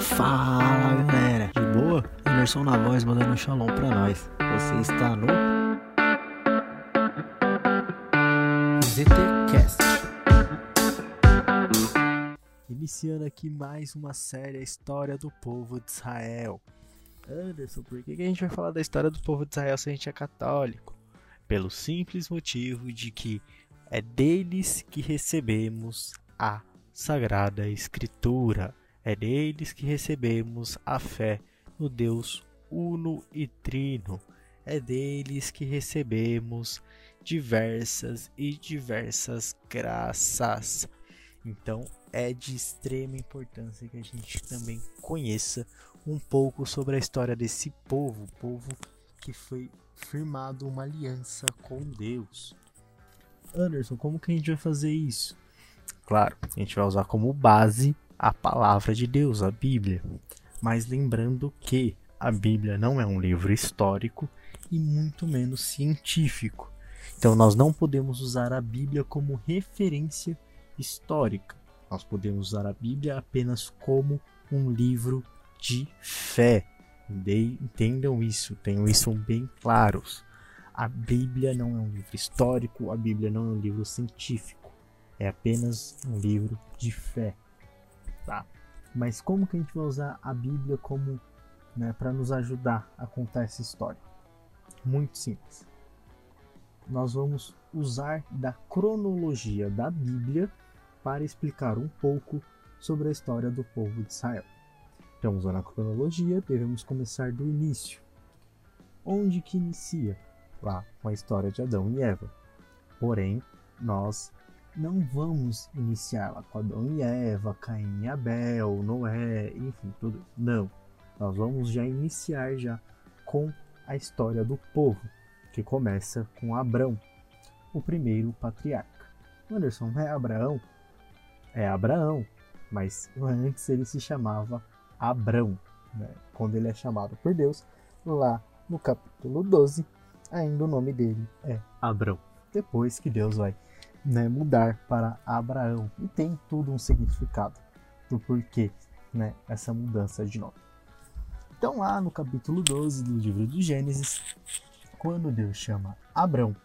Fala galera, de boa? Emerson na voz mandando um shalom pra nós. Você está no ZTCast. Iniciando aqui mais uma série, a história do povo de Israel. Anderson, por que a gente vai falar da história do povo de Israel se a gente é católico? Pelo simples motivo de que é deles que recebemos a Sagrada Escritura. É deles que recebemos a fé no Deus Uno e Trino. É deles que recebemos diversas e diversas graças. Então é de extrema importância que a gente também conheça um pouco sobre a história desse povo, povo que foi firmado uma aliança com Deus. Anderson, como que a gente vai fazer isso? Claro, a gente vai usar como base a palavra de Deus, a Bíblia. Mas lembrando que a Bíblia não é um livro histórico e muito menos científico. Então nós não podemos usar a Bíblia como referência histórica. Nós podemos usar a Bíblia apenas como um livro de fé. Entendam isso, tenham isso bem claros. A Bíblia não é um livro histórico, a Bíblia não é um livro científico. É apenas um livro de fé tá? Mas como que a gente vai usar a Bíblia como né, para nos ajudar a contar essa história? Muito simples. Nós vamos usar da cronologia da Bíblia para explicar um pouco sobre a história do povo de Israel. Então, usando a cronologia, devemos começar do início. Onde que inicia? Lá, com a história de Adão e Eva. Porém, nós não vamos iniciar lá com Adão e Eva, Caim e Abel, Noé, enfim, tudo. Não. Nós vamos já iniciar já com a história do povo, que começa com Abrão, o primeiro patriarca. Anderson, não é Abraão? É Abraão, mas antes ele se chamava Abrão. Né? Quando ele é chamado por Deus, lá no capítulo 12, ainda o nome dele é Abrão. Depois que Deus vai né, mudar para Abraão. E tem tudo um significado do porquê né, essa mudança de nome. Então, lá no capítulo 12 do livro de Gênesis, quando Deus chama Abraão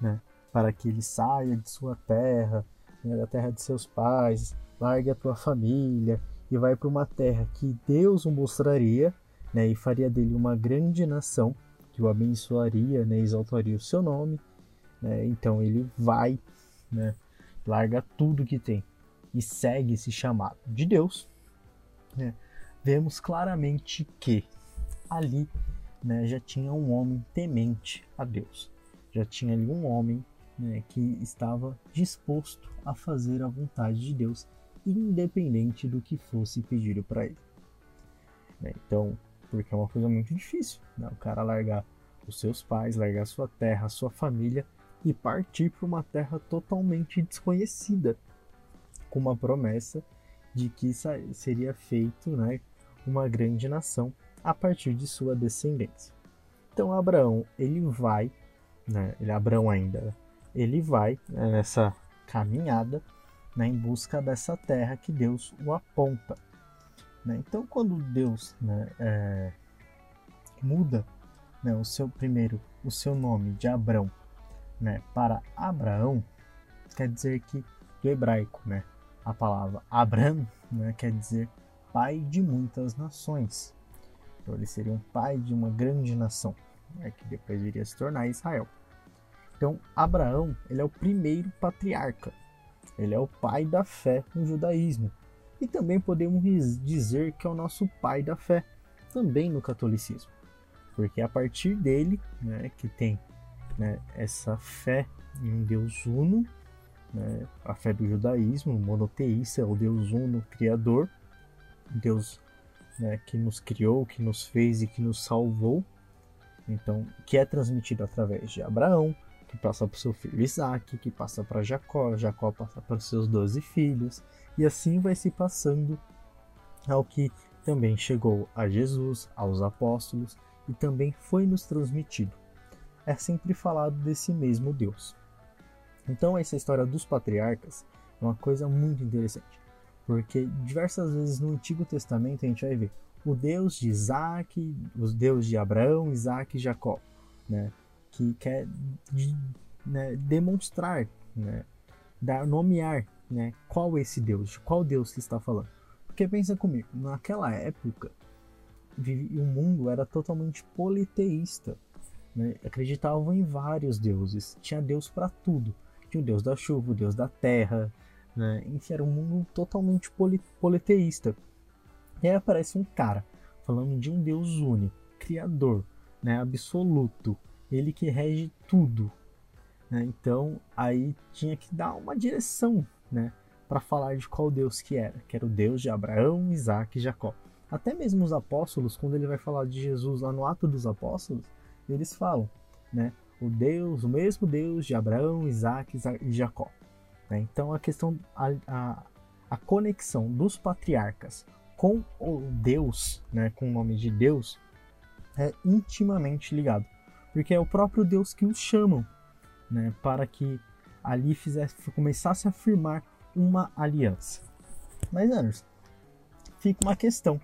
né, para que ele saia de sua terra, né, da terra de seus pais, largue a tua família e vai para uma terra que Deus o mostraria né, e faria dele uma grande nação, que o abençoaria, né, exaltaria o seu nome. Né, então ele vai né? Larga tudo que tem e segue esse chamado de Deus. Né? Vemos claramente que ali né, já tinha um homem temente a Deus. Já tinha ali um homem né, que estava disposto a fazer a vontade de Deus, independente do que fosse pedido para ele. Né? Então, porque é uma coisa muito difícil, né? o cara largar os seus pais, largar sua terra, sua família e partir para uma terra totalmente desconhecida, com uma promessa de que seria feito né, uma grande nação a partir de sua descendência. Então Abraão ele vai, né, ele Abraão ainda, ele vai né, nessa caminhada né, em busca dessa terra que Deus o aponta. Né? Então quando Deus né, é, muda né, o seu primeiro o seu nome de Abrão né, para Abraão quer dizer que do hebraico, né, a palavra Abram, né, quer dizer pai de muitas nações. Então ele seria um pai de uma grande nação, né, que depois viria se tornar Israel. Então Abraão ele é o primeiro patriarca. Ele é o pai da fé no judaísmo. E também podemos dizer que é o nosso pai da fé também no catolicismo. Porque é a partir dele, né, que tem né, essa fé em um Deus uno, né, a fé do judaísmo, monoteísta, é o Deus uno, criador, Deus né, que nos criou, que nos fez e que nos salvou, então que é transmitido através de Abraão, que passa para o seu filho Isaac, que passa para Jacó, Jacó passa para os seus doze filhos, e assim vai se passando ao que também chegou a Jesus, aos apóstolos, e também foi nos transmitido é sempre falado desse mesmo Deus. Então, essa história dos patriarcas é uma coisa muito interessante, Porque diversas vezes no Antigo Testamento a gente vai ver o Deus de Isaac, os Deus de Abraão, Isaac e Jacó, né? que quer né, demonstrar, né, dar, nomear né, qual esse Deus, qual Deus que está falando. Porque pensa comigo, naquela época o mundo era totalmente politeísta. Né? Acreditavam em vários deuses. Tinha Deus para tudo. Tinha o Deus da chuva, o Deus da terra. Né? Enfim, era um mundo totalmente politeísta. E aí aparece um cara falando de um Deus único, criador, né? absoluto. Ele que rege tudo. Né? Então aí tinha que dar uma direção né? para falar de qual Deus que era, que era o Deus de Abraão, Isaac e Jacó. Até mesmo os apóstolos, quando ele vai falar de Jesus lá no Ato dos Apóstolos, eles falam, né? O Deus, o mesmo Deus de Abraão, Isaac e Jacó. Né? Então a questão, a, a, a, conexão dos patriarcas com o Deus, né? com o nome de Deus, é intimamente ligado. Porque é o próprio Deus que os chamam, né? Para que ali fizesse, começasse a afirmar uma aliança. Mas, Anderson, fica uma questão,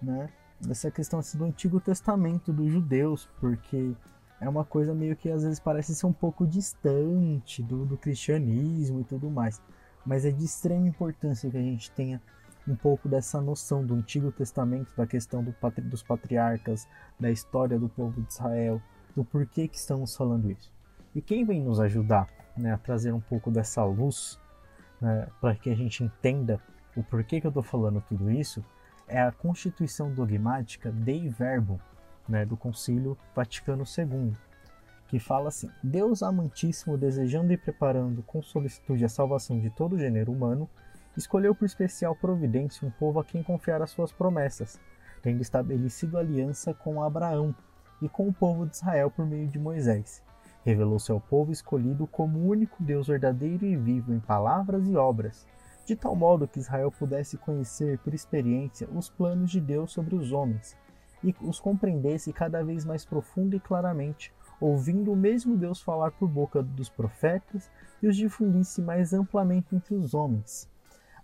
né? Essa questão assim, do Antigo Testamento dos judeus, porque é uma coisa meio que às vezes parece ser um pouco distante do, do cristianismo e tudo mais. Mas é de extrema importância que a gente tenha um pouco dessa noção do Antigo Testamento, da questão do patri, dos patriarcas, da história do povo de Israel, do porquê que estamos falando isso. E quem vem nos ajudar né, a trazer um pouco dessa luz né, para que a gente entenda o porquê que eu estou falando tudo isso, é a Constituição Dogmática Dei Verbum, né, do Concílio Vaticano II, que fala assim: Deus amantíssimo, desejando e preparando com solicitude a salvação de todo o gênero humano, escolheu por especial providência um povo a quem confiar as suas promessas, tendo estabelecido aliança com Abraão e com o povo de Israel por meio de Moisés. Revelou-se ao povo escolhido como o único Deus verdadeiro e vivo em palavras e obras, de tal modo que Israel pudesse conhecer por experiência os planos de Deus sobre os homens e os compreendesse cada vez mais profundo e claramente, ouvindo o mesmo Deus falar por boca dos profetas e os difundisse mais amplamente entre os homens.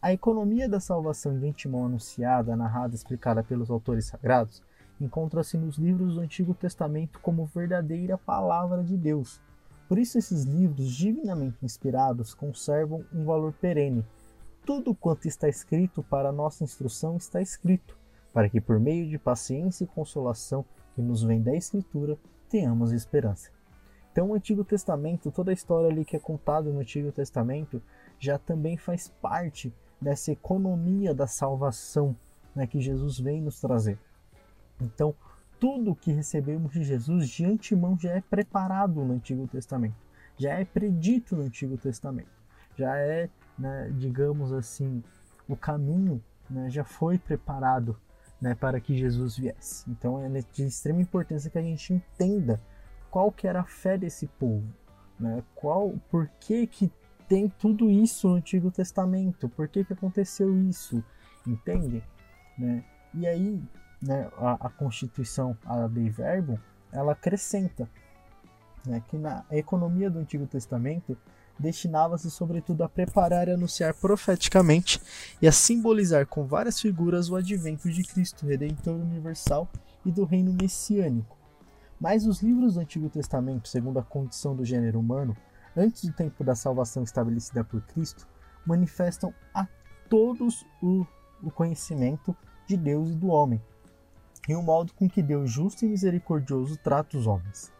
A economia da salvação de antemão anunciada, narrada e explicada pelos autores sagrados encontra-se nos livros do Antigo Testamento como verdadeira palavra de Deus. Por isso, esses livros divinamente inspirados conservam um valor perene. Tudo quanto está escrito para nossa instrução está escrito, para que por meio de paciência e consolação que nos vem da Escritura, tenhamos esperança. Então, o Antigo Testamento, toda a história ali que é contada no Antigo Testamento, já também faz parte dessa economia da salvação né, que Jesus vem nos trazer. Então, tudo que recebemos de Jesus de antemão já é preparado no Antigo Testamento, já é predito no Antigo Testamento, já é, né, digamos assim, o caminho né, já foi preparado né, para que Jesus viesse. Então é de extrema importância que a gente entenda qual que era a fé desse povo, né, qual, por que que tem tudo isso no Antigo Testamento, por que que aconteceu isso, entende? Né? E aí né, a, a, Constituição, a Dei Verbum, ela acrescenta né, que na economia do Antigo Testamento destinava-se sobretudo a preparar e anunciar profeticamente e a simbolizar com várias figuras o advento de Cristo, Redentor universal e do reino messiânico. Mas os livros do Antigo Testamento, segundo a condição do gênero humano, antes do tempo da salvação estabelecida por Cristo, manifestam a todos o, o conhecimento de Deus e do homem, e o modo com que Deus justo e misericordioso trata os homens.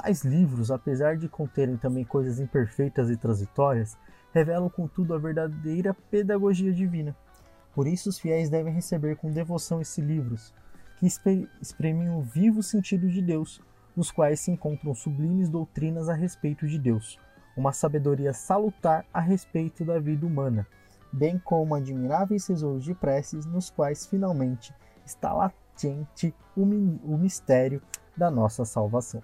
Tais livros, apesar de conterem também coisas imperfeitas e transitórias, revelam contudo a verdadeira pedagogia divina. Por isso os fiéis devem receber com devoção esses livros, que exprimem o vivo sentido de Deus, nos quais se encontram sublimes doutrinas a respeito de Deus, uma sabedoria salutar a respeito da vida humana, bem como admiráveis tesouros de preces nos quais finalmente está latente o, o mistério da nossa salvação.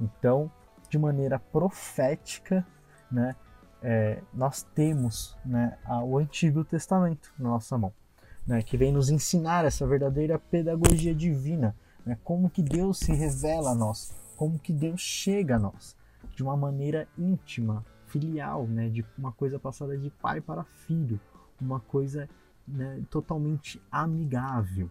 Então, de maneira profética, né, é, nós temos né, o Antigo Testamento na nossa mão, né, que vem nos ensinar essa verdadeira pedagogia divina, né, como que Deus se revela a nós, como que Deus chega a nós, de uma maneira íntima, filial, né, de uma coisa passada de pai para filho, uma coisa né, totalmente amigável,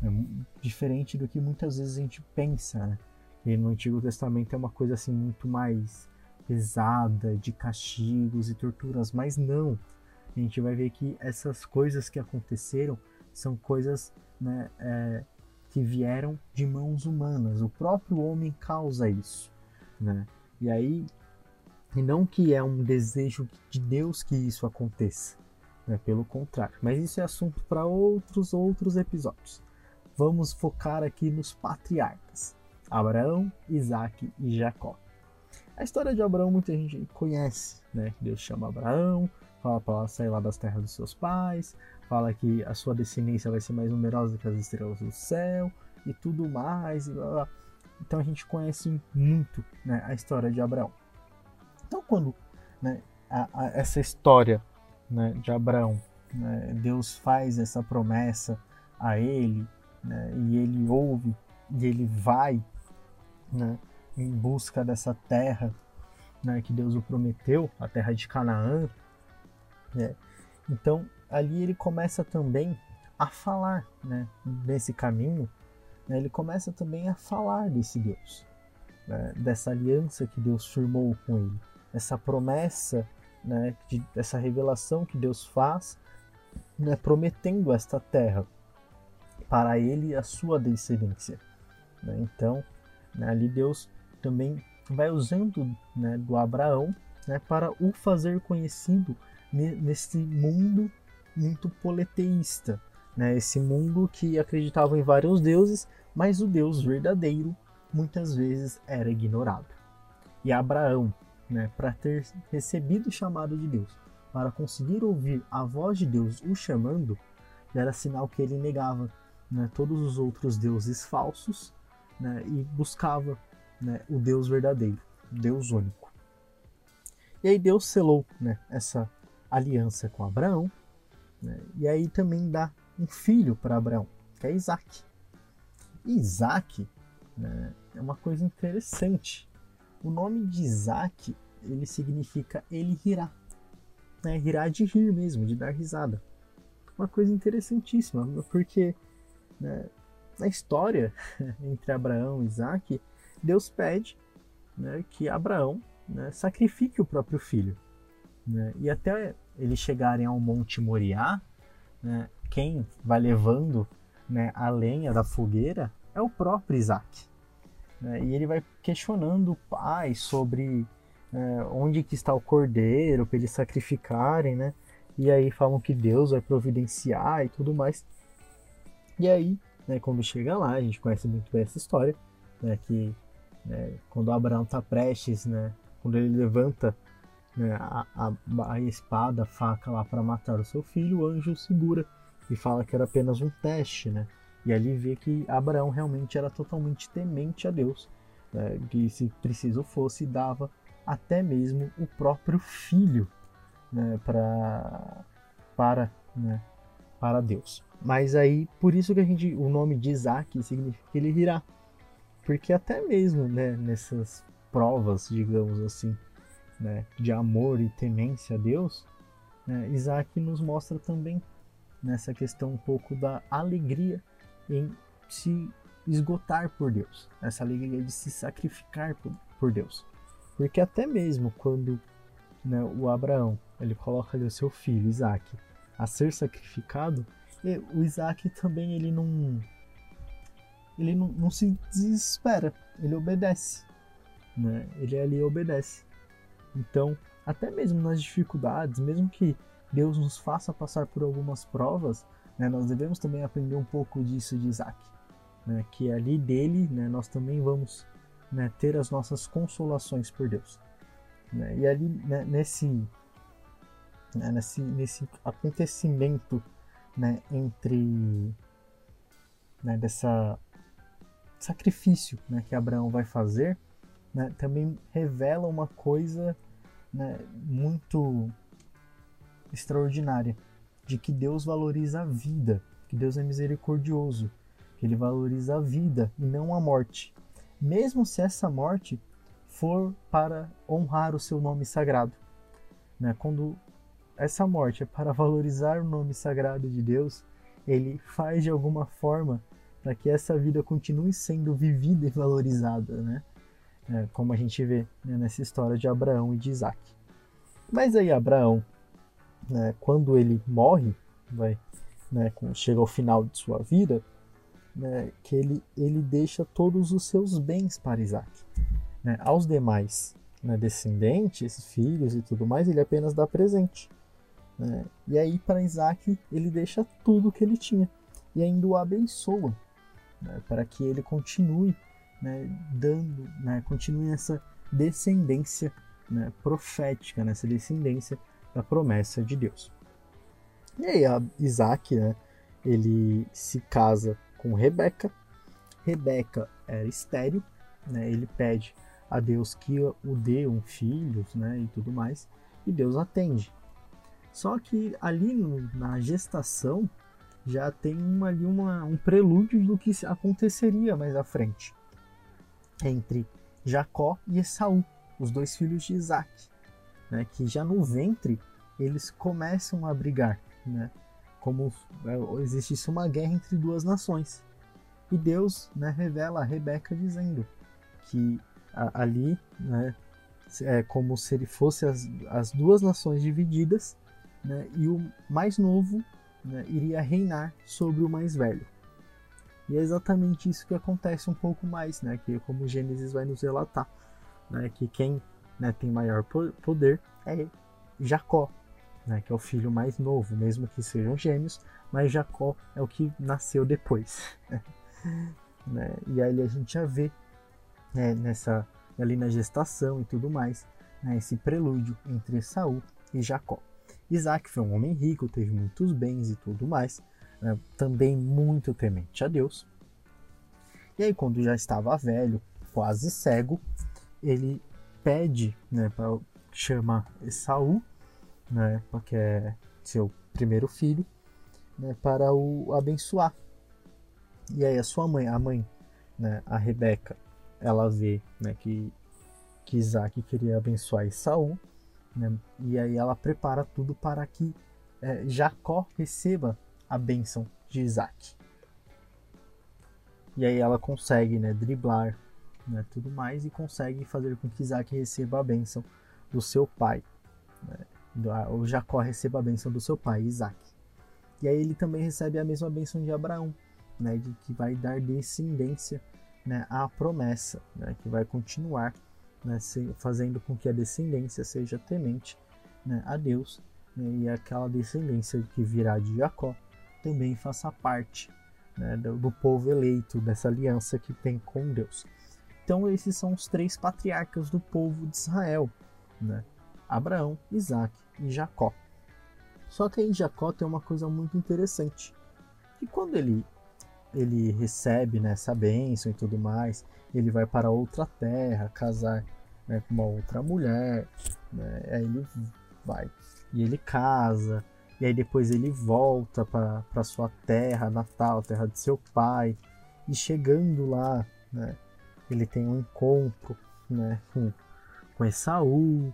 né, diferente do que muitas vezes a gente pensa. Né? E no Antigo Testamento é uma coisa assim muito mais pesada, de castigos e torturas, mas não. A gente vai ver que essas coisas que aconteceram são coisas né, é, que vieram de mãos humanas. O próprio homem causa isso. Né? E aí, e não que é um desejo de Deus que isso aconteça, né? pelo contrário. Mas isso é assunto para outros outros episódios. Vamos focar aqui nos patriarcas: Abraão, Isaac e Jacó. A história de Abraão muita gente conhece, né? Deus chama Abraão, fala para ela sair lá das terras dos seus pais, fala que a sua descendência vai ser mais numerosa que as estrelas do céu e tudo mais. E blá, blá. Então a gente conhece muito né, a história de Abraão. Então quando né, a, a, essa história né, de Abraão, né, Deus faz essa promessa a ele né, e ele ouve e ele vai né, em busca dessa terra né, que Deus o prometeu, a terra de Canaã. Né? Então ali ele começa também a falar né, nesse caminho, né, ele começa também a falar desse Deus, né, dessa aliança que Deus firmou com ele, essa promessa, né, de, essa revelação que Deus faz, né, prometendo esta terra para ele e a sua descendência. Né. Então, né, ali Deus também vai usando né, do Abraão né, para o fazer conhecido nesse mundo muito politeísta, né? esse mundo que acreditava em vários deuses, mas o Deus verdadeiro muitas vezes era ignorado. E Abraão, né, para ter recebido o chamado de Deus, para conseguir ouvir a voz de Deus o chamando, era sinal que ele negava né, todos os outros deuses falsos né, e buscava né, o Deus verdadeiro, Deus único. E aí Deus selou né, essa aliança com Abraão, né, e aí também dá um filho para Abraão, que é Isaac. E Isaac né, é uma coisa interessante. O nome de Isaac ele significa ele rirá. Né, rirá de rir mesmo, de dar risada. Uma coisa interessantíssima, porque né, na história entre Abraão e Isaac, Deus pede né, que Abraão né, sacrifique o próprio filho. Né, e até eles chegarem ao Monte Moriá, né, quem vai levando né, a lenha da fogueira é o próprio Isaac. Né, e ele vai questionando o pai sobre onde que está o cordeiro para eles sacrificarem, né? E aí falam que Deus vai providenciar e tudo mais. E aí, né, quando chega lá, a gente conhece muito bem essa história, né, que né, quando Abraão está prestes, né, quando ele levanta né, a, a, a, espada, a faca lá para matar o seu filho, o anjo segura e fala que era apenas um teste, né? E ali vê que Abraão realmente era totalmente temente a Deus, né, que se preciso fosse dava até mesmo o próprio filho né, pra, para né, para Deus. Mas aí por isso que a gente o nome de Isaac significa que ele rirá, porque até mesmo né, nessas provas, digamos assim, né, de amor e temência a Deus, né, Isaac nos mostra também nessa questão um pouco da alegria em se esgotar por Deus, essa alegria de se sacrificar por, Deus. Porque até mesmo quando né, o Abraão ele coloca ali o seu filho Isaac a ser sacrificado, o Isaac também ele não ele não, não se desespera, ele obedece, né? Ele ali obedece. Então, até mesmo nas dificuldades, mesmo que Deus nos faça passar por algumas provas, né, nós devemos também aprender um pouco disso de Isaac. Né, que ali dele né, nós também vamos né, ter as nossas consolações por Deus. Né, e ali né, nesse, né, nesse, nesse acontecimento né, entre né, dessa sacrifício né, que Abraão vai fazer, né, também revela uma coisa né, muito extraordinária de que Deus valoriza a vida, que Deus é misericordioso, que Ele valoriza a vida e não a morte, mesmo se essa morte for para honrar o seu nome sagrado. Né? Quando essa morte é para valorizar o nome sagrado de Deus, ele faz de alguma forma para que essa vida continue sendo vivida e valorizada, né? É, como a gente vê né, nessa história de Abraão e de Isaac. Mas aí Abraão, né, quando ele morre, vai, né, chega ao final de sua vida, né, que ele, ele deixa todos os seus bens para Isaac. Né? Aos demais né, descendentes, filhos e tudo mais, ele apenas dá presente. Né? E aí para Isaac ele deixa tudo que ele tinha e ainda o abençoa né, para que ele continue né, dando, né, continue essa descendência né, profética, nessa descendência da promessa de Deus. E aí Isaac, né, ele se casa com Rebeca. Rebeca era estéril, né, ele pede a Deus que o dê um filho, e tudo mais, e Deus atende. Só que ali no, na gestação já tem uma, ali uma, um prelúdio do que aconteceria mais à frente entre Jacó e Esaú, os dois filhos de Isaac, né, que já no ventre eles começam a brigar, né, como é, existisse uma guerra entre duas nações. E Deus né, revela a Rebeca dizendo que a, ali né, é como se ele fosse as, as duas nações divididas né, e o mais novo né, iria reinar sobre o mais velho. E é exatamente isso que acontece um pouco mais, né, que como Gênesis vai nos relatar, né, que quem né, tem maior poder é Jacó, né, que é o filho mais novo, mesmo que sejam gêmeos, mas Jacó é o que nasceu depois. né, e aí a gente já vê né, nessa ali na gestação e tudo mais, né, esse prelúdio entre Saul e Jacó. Isaac foi um homem rico, teve muitos bens e tudo mais, né, também muito temente a Deus. E aí, quando já estava velho, quase cego, ele pede né, para chamar Esaú, né, que é seu primeiro filho, né, para o abençoar. E aí a sua mãe, a mãe, né, a Rebeca, ela vê né, que, que Isaac queria abençoar Esaú, né? E aí ela prepara tudo para que é, Jacó receba a bênção de Isaac. E aí ela consegue né, driblar né, tudo mais e consegue fazer com que Isaac receba a bênção do seu pai. Né? O Jacó receba a bênção do seu pai, Isaac. E aí ele também recebe a mesma bênção de Abraão, né, que vai dar descendência né, à promessa, né, que vai continuar né, fazendo com que a descendência seja temente né, a Deus né, e aquela descendência que virá de Jacó também faça parte né, do, do, povo eleito, dessa aliança que tem com Deus. Então, esses são os três patriarcas do povo de Israel: né, Abraão, Isaac e Jacó. Só que aí Jacó tem uma coisa muito interessante: que quando ele ele recebe né, essa bênção e tudo mais, ele vai para outra terra, casar né, com uma outra mulher, né, aí ele vai e ele casa, e aí depois ele volta para sua terra natal, terra de seu pai, e chegando lá, né, ele tem um encontro né, com, com Esaú,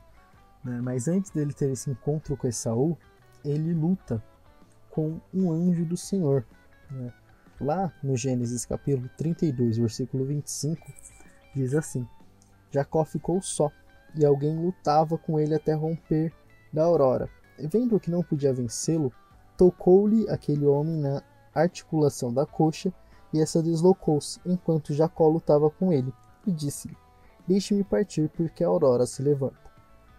né, mas antes dele ter esse encontro com Esaú, ele luta com um anjo do Senhor. Né? Lá no Gênesis capítulo 32, versículo 25, diz assim: Jacó ficou só, e alguém lutava com ele até romper da aurora. Vendo que não podia vencê-lo, tocou-lhe aquele homem na articulação da coxa, e essa deslocou-se, enquanto Jacó lutava com ele, e disse-lhe: Deixe-me partir, porque a aurora se levanta.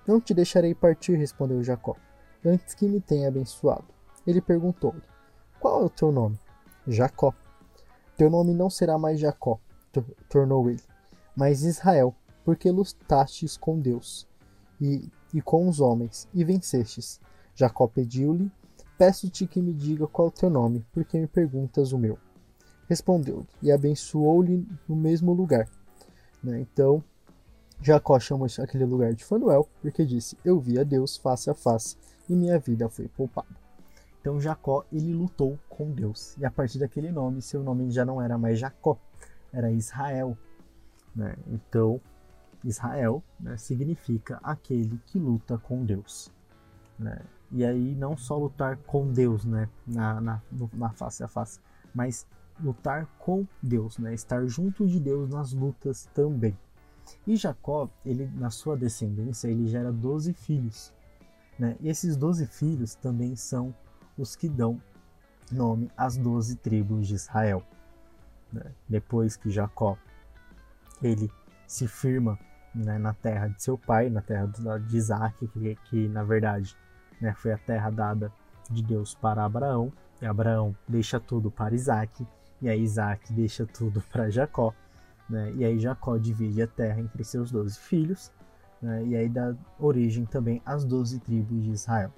Não te deixarei partir, respondeu Jacó, antes que me tenha abençoado. Ele perguntou-lhe: Qual é o teu nome? Jacó. Teu nome não será mais Jacó, tornou ele, mas Israel, porque lutastes com Deus e, e com os homens, e vencestes. Jacó pediu-lhe: Peço-te que me diga qual é o teu nome, porque me perguntas o meu. Respondeu-lhe e abençoou-lhe no mesmo lugar. Né? Então, Jacó chamou aquele lugar de Fanuel, porque disse: Eu vi a Deus face a face, e minha vida foi poupada. Então Jacó ele lutou com Deus. E a partir daquele nome, seu nome já não era mais Jacó, era Israel. Né? Então Israel né, significa aquele que luta com Deus. Né? E aí não só lutar com Deus, né, na, na, na face a face, mas lutar com Deus, né, estar junto de Deus nas lutas também. E Jacó, ele na sua descendência, ele gera 12 filhos, né? E esses 12 filhos também são os que dão nome às 12 tribos de Israel. Né? Depois que Jacó ele se firma né, na terra de seu pai, na terra de Isaac, que, que na verdade né, foi a terra dada de Deus para Abraão, e Abraão deixa tudo para Isaac, e aí Isaac deixa tudo para Jacó, né, e aí Jacó divide a terra entre seus doze filhos, né, e aí dá origem também às doze tribos de Israel.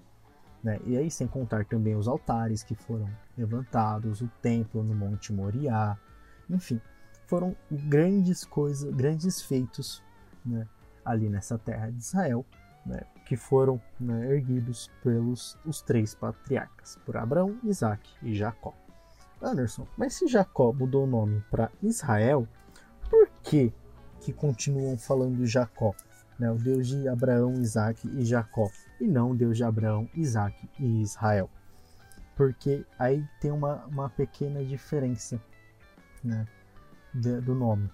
Né, e aí, sem contar também os altares que foram levantados, o templo no Monte Moriá, enfim, foram grandes coisas, grandes feitos né, ali nessa terra de Israel, né, que foram né, erguidos pelos os três patriarcas, por Abraão, Isaac e Jacó. Anderson, mas se Jacó mudou o nome para Israel, por que que continuam falando Jacó? Né, o Deus de Abraão, Isaac e Jacó, e não o Deus de Abraão, Isaac e Israel. Porque aí tem uma, uma pequena diferença né, de, do nome.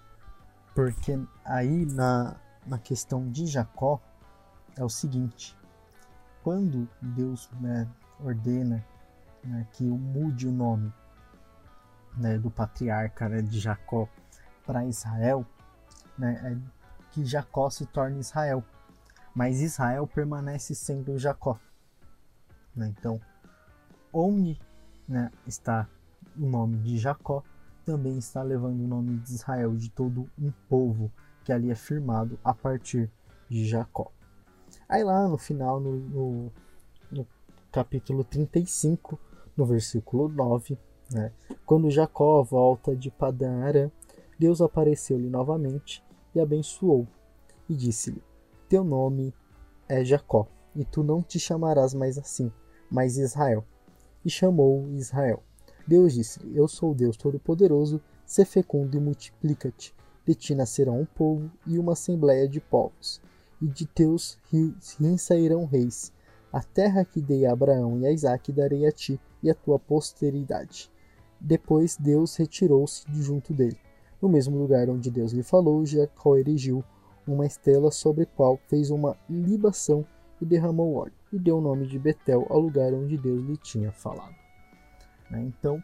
Porque aí na, na questão de Jacó é o seguinte: quando Deus né, ordena né, que mude o nome né, do patriarca né, de Jacó para Israel, né, é que Jacó se torne Israel, mas Israel permanece sendo Jacó. Né? Então, onde né, está o nome de Jacó, também está levando o nome de Israel, de todo um povo que ali é firmado a partir de Jacó. Aí lá no final, no, no, no capítulo 35, no versículo 9, né, quando Jacó volta de Padan Aram, Deus apareceu-lhe novamente e abençoou, e disse-lhe: Teu nome é Jacó, e tu não te chamarás mais assim, mas Israel. E chamou Israel. Deus disse-lhe: Eu sou o Deus Todo-Poderoso, se fecundo e multiplica-te. De ti nascerão um povo e uma assembléia de povos, e de teus rins sairão reis. A terra que dei a Abraão e a Isaque darei a ti e a tua posteridade. Depois Deus retirou-se de junto dele. No mesmo lugar onde Deus lhe falou, Jacó erigiu uma estela sobre a qual fez uma libação e derramou óleo, e deu o nome de Betel ao lugar onde Deus lhe tinha falado. Né? Então,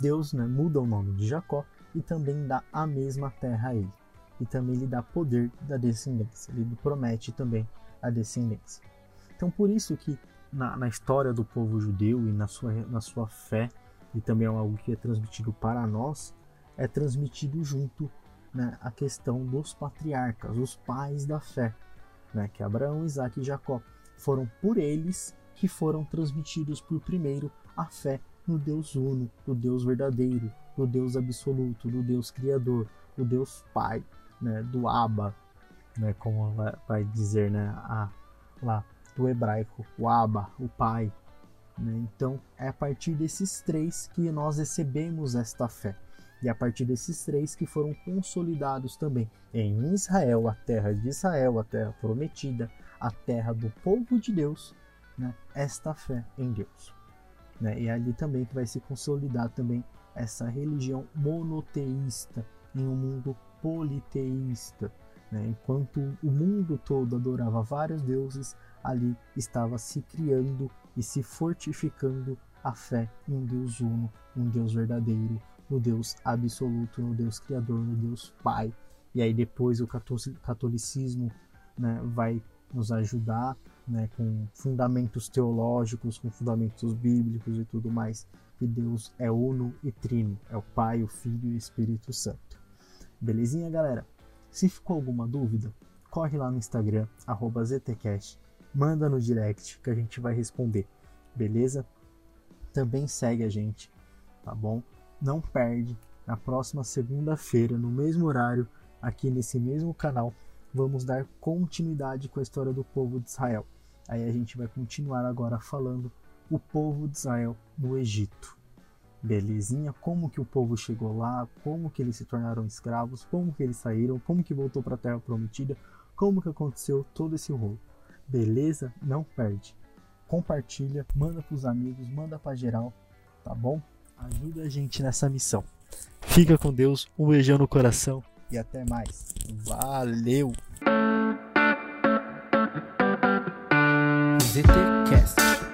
Deus né, muda o nome de Jacó e também dá a mesma terra a ele. E também lhe dá poder da descendência. Ele promete também a descendência. Então, por isso que na, na história do povo judeu e na sua, na sua fé, e também é algo que é transmitido para nós, é transmitido junto né, a questão dos patriarcas, os pais da fé, né, que Abraão, Isaac e Jacó foram por eles que foram transmitidos por primeiro a fé no Deus uno, no Deus verdadeiro, no Deus absoluto, no Deus criador, no Deus Pai, né, do Abba, né, como vai dizer né, a, lá do hebraico, o Abba, o Pai. Né? Então é a partir desses três que nós recebemos esta fé. E a partir desses três que foram consolidados também em Israel, a terra de Israel, a terra prometida, a terra do povo de Deus, né? esta fé em Deus. Né? E é ali também que vai se consolidar também essa religião monoteísta em um mundo politeísta. Né? Enquanto o mundo todo adorava vários deuses, ali estava se criando e se fortificando a fé em um Deus uno, um Deus verdadeiro, no Deus absoluto, no Deus criador, no Deus Pai. E aí depois o catolicismo né, vai nos ajudar né, com fundamentos teológicos, com fundamentos bíblicos e tudo mais, que Deus é uno e trino, é o Pai, o Filho e o Espírito Santo. Belezinha, galera? Se ficou alguma dúvida, corre lá no Instagram, ZTCast, manda no direct que a gente vai responder, beleza? Também segue a gente, tá bom? Não perde, na próxima segunda-feira, no mesmo horário, aqui nesse mesmo canal, vamos dar continuidade com a história do povo de Israel. Aí a gente vai continuar agora falando o povo de Israel no Egito. Belezinha? Como que o povo chegou lá, como que eles se tornaram escravos, como que eles saíram, como que voltou para a terra prometida, como que aconteceu todo esse rolo. Beleza? Não perde. compartilha, manda pros amigos, manda pra geral, tá bom? Ajuda a gente nessa missão. Fica com Deus, um beijão no coração E até mais. Valeu! GTCast.